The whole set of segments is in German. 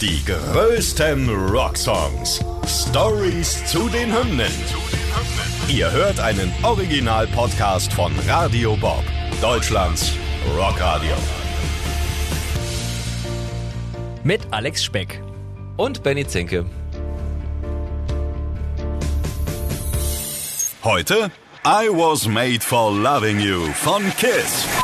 Die größten Rocksongs. Stories zu den Hymnen. Ihr hört einen Original-Podcast von Radio Bob, Deutschlands Rockradio. Mit Alex Speck. Und Benny Zinke. Heute I Was Made for Loving You von Kiss.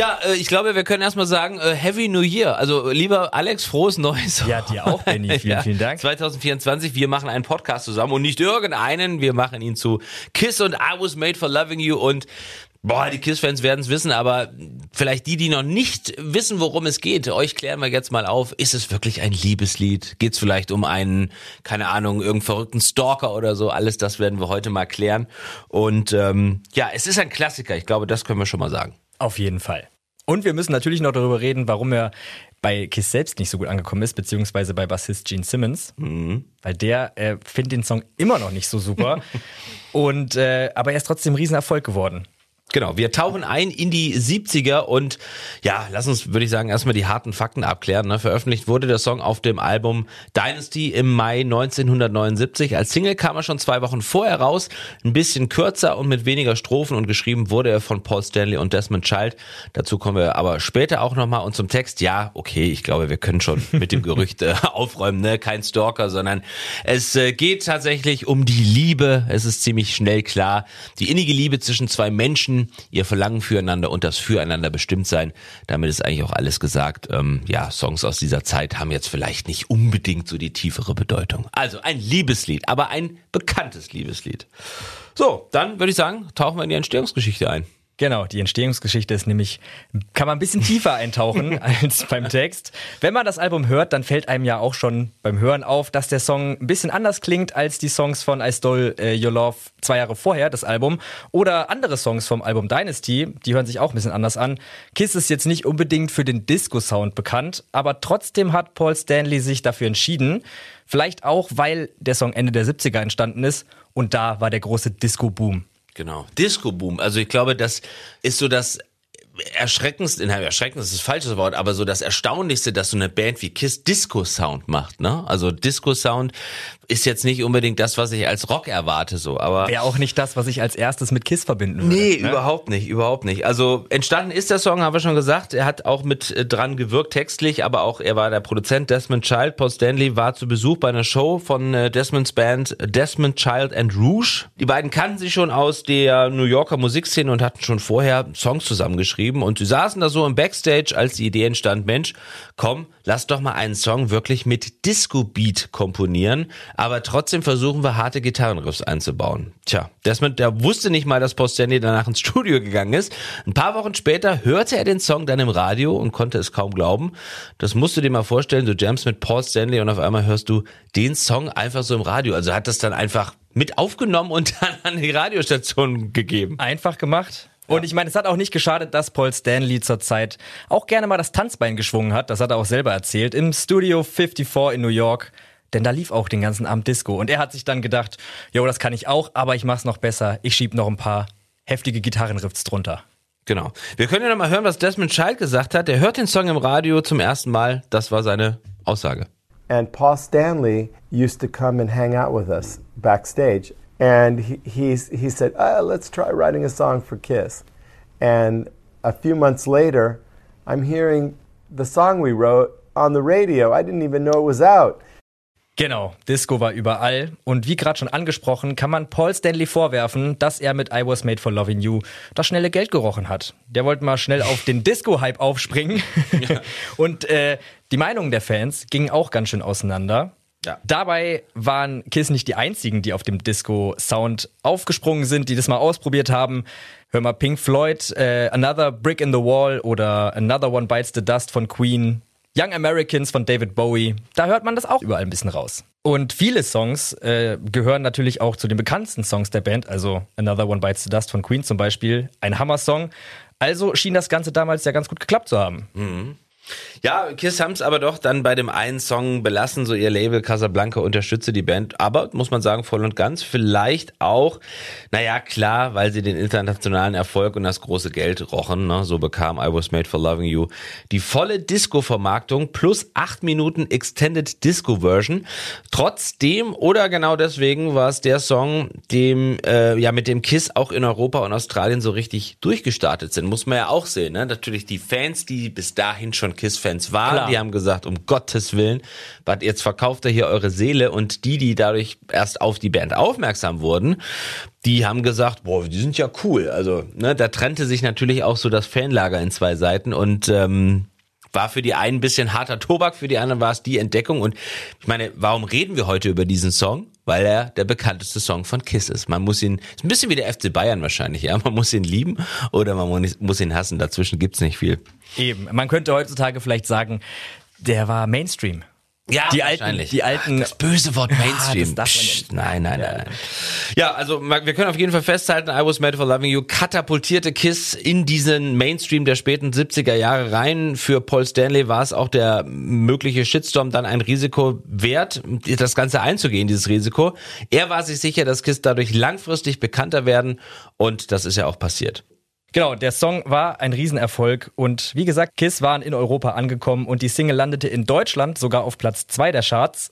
Ja, äh, ich glaube, wir können erstmal sagen, äh, Heavy New Year. Also lieber Alex, frohes Neues. Ja, dir auch, Benny. Vielen, Ja, vielen Dank. 2024, wir machen einen Podcast zusammen und nicht irgendeinen, wir machen ihn zu Kiss und I Was Made for Loving You und Boah, die Kiss-Fans werden es wissen, aber vielleicht die, die noch nicht wissen, worum es geht, euch klären wir jetzt mal auf. Ist es wirklich ein Liebeslied? Geht es vielleicht um einen, keine Ahnung, irgendeinen verrückten Stalker oder so? Alles das werden wir heute mal klären. Und ähm, ja, es ist ein Klassiker. Ich glaube, das können wir schon mal sagen. Auf jeden Fall. Und wir müssen natürlich noch darüber reden, warum er bei Kiss selbst nicht so gut angekommen ist, beziehungsweise bei Bassist Gene Simmons. Weil der äh, findet den Song immer noch nicht so super. Und äh, aber er ist trotzdem ein Riesenerfolg geworden. Genau, wir tauchen ein in die 70er und ja, lass uns, würde ich sagen, erstmal die harten Fakten abklären. Ne? Veröffentlicht wurde der Song auf dem Album Dynasty im Mai 1979. Als Single kam er schon zwei Wochen vorher raus, ein bisschen kürzer und mit weniger Strophen und geschrieben wurde er von Paul Stanley und Desmond Child. Dazu kommen wir aber später auch nochmal. Und zum Text, ja, okay, ich glaube, wir können schon mit dem Gerücht äh, aufräumen, ne? kein Stalker, sondern es äh, geht tatsächlich um die Liebe. Es ist ziemlich schnell klar. Die innige Liebe zwischen zwei Menschen, ihr Verlangen füreinander und das Füreinander bestimmt sein. Damit ist eigentlich auch alles gesagt. Ähm, ja, Songs aus dieser Zeit haben jetzt vielleicht nicht unbedingt so die tiefere Bedeutung. Also ein Liebeslied, aber ein bekanntes Liebeslied. So, dann würde ich sagen, tauchen wir in die Entstehungsgeschichte ein. Genau, die Entstehungsgeschichte ist nämlich, kann man ein bisschen tiefer eintauchen als beim Text. Wenn man das Album hört, dann fällt einem ja auch schon beim Hören auf, dass der Song ein bisschen anders klingt als die Songs von I Stole äh, Your Love zwei Jahre vorher, das Album. Oder andere Songs vom Album Dynasty, die hören sich auch ein bisschen anders an. Kiss ist jetzt nicht unbedingt für den Disco-Sound bekannt, aber trotzdem hat Paul Stanley sich dafür entschieden. Vielleicht auch, weil der Song Ende der 70er entstanden ist und da war der große Disco-Boom. Genau. Disco-Boom. Also ich glaube, das ist so das erschreckendste, nein, erschreckend ist das falsche Wort, aber so das Erstaunlichste, dass so eine Band wie Kiss Disco-Sound macht, ne? Also Disco-Sound ist jetzt nicht unbedingt das, was ich als Rock erwarte, so, aber. Wäre auch nicht das, was ich als erstes mit Kiss verbinden würde. Nee, ne? überhaupt nicht, überhaupt nicht. Also entstanden ist der Song, haben wir schon gesagt. Er hat auch mit äh, dran gewirkt textlich, aber auch er war der Produzent Desmond Child. Paul Stanley war zu Besuch bei einer Show von äh, Desmonds Band Desmond Child and Rouge. Die beiden kannten sich schon aus der New Yorker Musikszene und hatten schon vorher Songs zusammengeschrieben und sie saßen da so im Backstage, als die Idee entstand, Mensch, komm, lass doch mal einen Song wirklich mit Disco-Beat komponieren, aber trotzdem versuchen wir harte Gitarrenriffs einzubauen. Tja, Desmond, der wusste nicht mal, dass Paul Stanley danach ins Studio gegangen ist. Ein paar Wochen später hörte er den Song dann im Radio und konnte es kaum glauben. Das musst du dir mal vorstellen, du jamst mit Paul Stanley und auf einmal hörst du den Song einfach so im Radio. Also hat das dann einfach mit aufgenommen und dann an die Radiostation gegeben. Einfach gemacht. Und ich meine, es hat auch nicht geschadet, dass Paul Stanley zur Zeit auch gerne mal das Tanzbein geschwungen hat. Das hat er auch selber erzählt. Im Studio 54 in New York. Denn da lief auch den ganzen Abend Disco. Und er hat sich dann gedacht, jo, das kann ich auch, aber ich mach's noch besser. Ich schieb noch ein paar heftige Gitarrenriffs drunter. Genau. Wir können ja noch mal hören, was Desmond Child gesagt hat. Er hört den Song im Radio zum ersten Mal. Das war seine Aussage. And Paul Stanley used to come and hang out with us backstage. And he, he's, he said, ah, let's try writing a song for Kiss. And a few months later, I'm hearing the song we wrote on the radio. I didn't even know it was out. Genau, Disco war überall. Und wie gerade schon angesprochen, kann man Paul Stanley vorwerfen, dass er mit I Was Made for Loving You das schnelle Geld gerochen hat. Der wollte mal schnell auf den Disco-Hype aufspringen. Und äh, die Meinungen der Fans gingen auch ganz schön auseinander. Ja. Dabei waren Kiss nicht die einzigen, die auf dem Disco-Sound aufgesprungen sind, die das mal ausprobiert haben. Hör mal Pink Floyd, äh, Another Brick in the Wall oder Another One Bites the Dust von Queen. Young Americans von David Bowie, da hört man das auch überall ein bisschen raus. Und viele Songs äh, gehören natürlich auch zu den bekanntesten Songs der Band, also Another One Bites the Dust von Queen zum Beispiel, ein Hammer-Song. Also schien das Ganze damals ja ganz gut geklappt zu haben. Ja, Kiss haben es aber doch dann bei dem einen Song belassen, so ihr Label Casablanca unterstütze die Band. Aber, muss man sagen, voll und ganz. Vielleicht auch, naja, klar, weil sie den internationalen Erfolg und das große Geld rochen. Ne? So bekam I Was Made for Loving You die volle Disco-Vermarktung plus acht Minuten Extended Disco-Version. Trotzdem oder genau deswegen war es der Song, dem äh, ja mit dem Kiss auch in Europa und Australien so richtig durchgestartet sind. Muss man ja auch sehen. Ne? Natürlich die Fans, die bis dahin schon Kiss-Fans waren, Klar. die haben gesagt, um Gottes Willen, was jetzt verkauft er hier eure Seele und die, die dadurch erst auf die Band aufmerksam wurden, die haben gesagt, boah, die sind ja cool. Also, ne, da trennte sich natürlich auch so das Fanlager in zwei Seiten und ähm, war für die einen ein bisschen harter Tobak, für die anderen war es die Entdeckung. Und ich meine, warum reden wir heute über diesen Song? Weil er der bekannteste Song von Kiss ist. Man muss ihn, ist ein bisschen wie der FC Bayern wahrscheinlich, ja. Man muss ihn lieben oder man muss ihn hassen. Dazwischen gibt's nicht viel. Eben. Man könnte heutzutage vielleicht sagen, der war Mainstream. Ja, Die alten- die alten- das böse Wort Mainstream. darf man ja Psst, nein, nein, nein, nein. Ja, also wir können auf jeden Fall festhalten, I Was Made for Loving You katapultierte Kiss in diesen Mainstream der späten 70er Jahre rein. Für Paul Stanley war es auch der mögliche Shitstorm dann ein Risiko wert, das Ganze einzugehen, dieses Risiko. Er war sich sicher, dass Kiss dadurch langfristig bekannter werden und das ist ja auch passiert. Genau, der Song war ein Riesenerfolg und wie gesagt, Kiss waren in Europa angekommen und die Single landete in Deutschland sogar auf Platz 2 der Charts.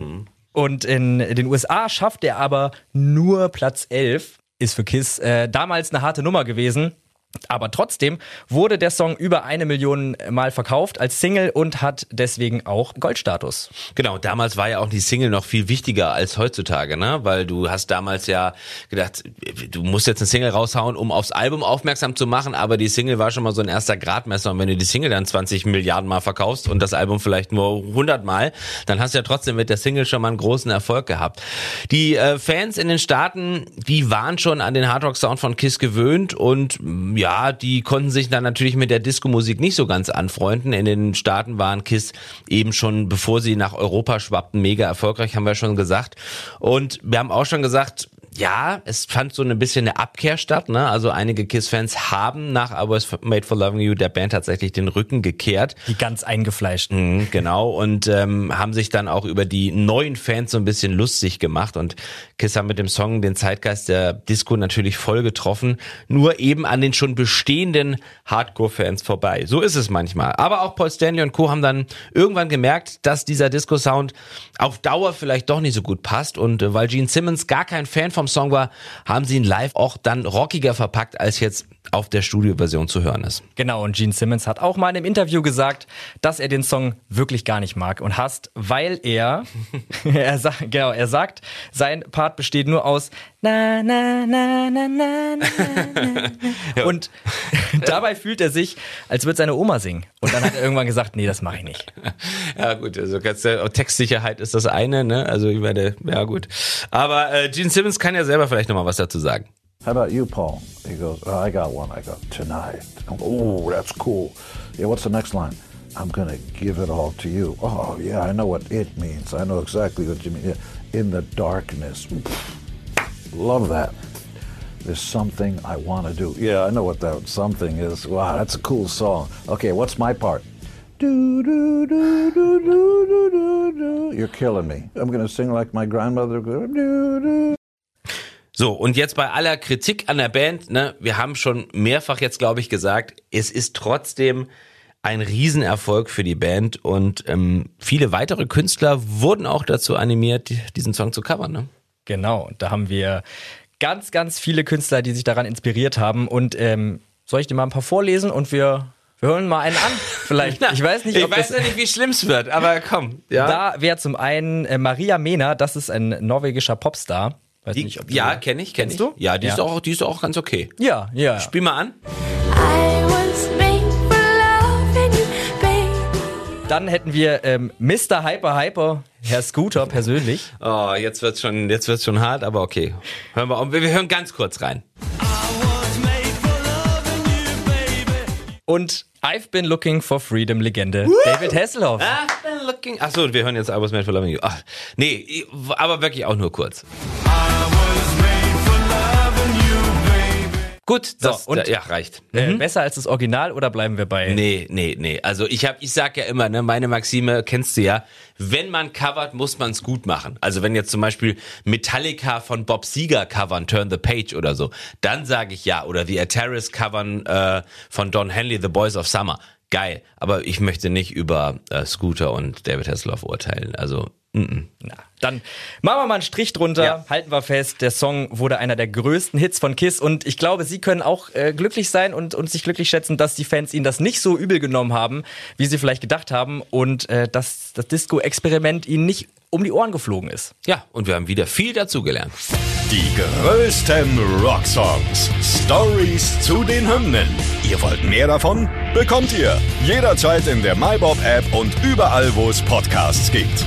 Und in den USA schaffte er aber nur Platz 11. Ist für Kiss äh, damals eine harte Nummer gewesen. Aber trotzdem wurde der Song über eine Million Mal verkauft als Single und hat deswegen auch Goldstatus. Genau, damals war ja auch die Single noch viel wichtiger als heutzutage, ne? Weil du hast damals ja gedacht, du musst jetzt eine Single raushauen, um aufs Album aufmerksam zu machen, aber die Single war schon mal so ein erster Gradmesser und wenn du die Single dann 20 Milliarden Mal verkaufst und das Album vielleicht nur 100 Mal, dann hast du ja trotzdem mit der Single schon mal einen großen Erfolg gehabt. Die äh, Fans in den Staaten, die waren schon an den Hardrock Sound von Kiss gewöhnt und ja, die konnten sich dann natürlich mit der Disco-Musik nicht so ganz anfreunden. In den Staaten waren Kiss eben schon, bevor sie nach Europa schwappten, mega erfolgreich, haben wir schon gesagt. Und wir haben auch schon gesagt, ja, es fand so ein bisschen eine Abkehr statt. Ne? Also einige Kiss-Fans haben nach I Was Made for Loving You der Band tatsächlich den Rücken gekehrt. Die ganz eingefleischten. Mhm, genau, und ähm, haben sich dann auch über die neuen Fans so ein bisschen lustig gemacht. Und Kiss haben mit dem Song den Zeitgeist der Disco natürlich voll getroffen, nur eben an den schon bestehenden Hardcore-Fans vorbei. So ist es manchmal. Aber auch Paul Stanley und Co. haben dann irgendwann gemerkt, dass dieser Disco-Sound auf Dauer vielleicht doch nicht so gut passt. Und äh, weil Gene Simmons gar kein Fan vom Song war, haben sie ihn live auch dann rockiger verpackt, als jetzt auf der Studioversion zu hören ist. Genau, und Gene Simmons hat auch mal in einem Interview gesagt, dass er den Song wirklich gar nicht mag und hasst, weil er, er sagt, genau, er sagt, sein Part besteht nur aus na na na na na na, na. und dabei fühlt er sich, als würde seine Oma singen. Und dann hat er irgendwann gesagt, nee, das mache ich nicht. Ja gut, also äh, Textsicherheit ist das eine, ne? Also ich meine, ja gut. Aber äh, Gene Simmons kann ja selber vielleicht nochmal was dazu sagen. How about you, Paul? He goes, oh, I got one. I go, tonight. Oh, that's cool. Yeah, what's the next line? I'm going to give it all to you. Oh, yeah, I know what it means. I know exactly what you mean. Yeah. In the darkness. Love that. There's something I want to do. Yeah, I know what that something is. Wow, that's a cool song. Okay, what's my part? Do, do, do, do, do, do, do. You're killing me. I'm going to sing like my grandmother. Do, do. So, und jetzt bei aller Kritik an der Band, ne, wir haben schon mehrfach jetzt, glaube ich, gesagt, es ist trotzdem ein Riesenerfolg für die Band und ähm, viele weitere Künstler wurden auch dazu animiert, diesen Song zu covern. Ne? Genau, und da haben wir ganz, ganz viele Künstler, die sich daran inspiriert haben. Und ähm, soll ich dir mal ein paar vorlesen und wir, wir hören mal einen an? Vielleicht. ich weiß nicht, ich weiß ja nicht, wie schlimm es wird, aber komm. Ja, Da wäre zum einen äh, Maria Mena, das ist ein norwegischer Popstar. Weiß die, nicht, ob du- ja kenne ich, kenne ich. Kennst du? Ja, die, Ist Ja. auch, die ist auch ganz okay. Ja, ja. Spiel mal an. Dann hätten wir ähm, Mr. Hyper Hyper, Herr Scooter persönlich. Oh, jetzt wird's schon, jetzt wird's schon hart, aber okay. Hören wir, wir hören ganz kurz rein. Und I've been looking for freedom Legende, David Hasselhoff. Achso, wir hören jetzt I Was Made for Loving You. Ach, nee, aber wirklich auch nur kurz. Gut, das und- da, ja, reicht. Äh, besser als das Original oder bleiben wir bei? Nee, nee, nee. Also ich hab, ich sag ja immer, ne, meine Maxime kennst du ja, wenn man covert, muss man es gut machen. Also wenn jetzt zum Beispiel Metallica von Bob Seger covern, Turn the Page oder so, dann sage ich ja. Oder The Ataris covern äh, von Don Henley, The Boys of Summer. Geil. Aber ich möchte nicht über äh, Scooter und David Hasselhoff urteilen. Also, mm -mm. Na, dann machen wir mal einen Strich drunter, Ja. halten wir fest, der Song wurde einer der größten Hits von Kiss und ich glaube, Sie können auch äh, glücklich sein und, und sich glücklich schätzen, dass die Fans Ihnen das nicht so übel genommen haben, wie Sie vielleicht gedacht haben und äh, dass das Disco-Experiment Ihnen nicht um die Ohren geflogen ist. ja, und wir haben wieder viel dazugelernt. Die größten Rocksongs. Stories zu den Hymnen. Ihr wollt mehr davon? Bekommt ihr jederzeit in der MyBob-App und überall, wo es Podcasts gibt.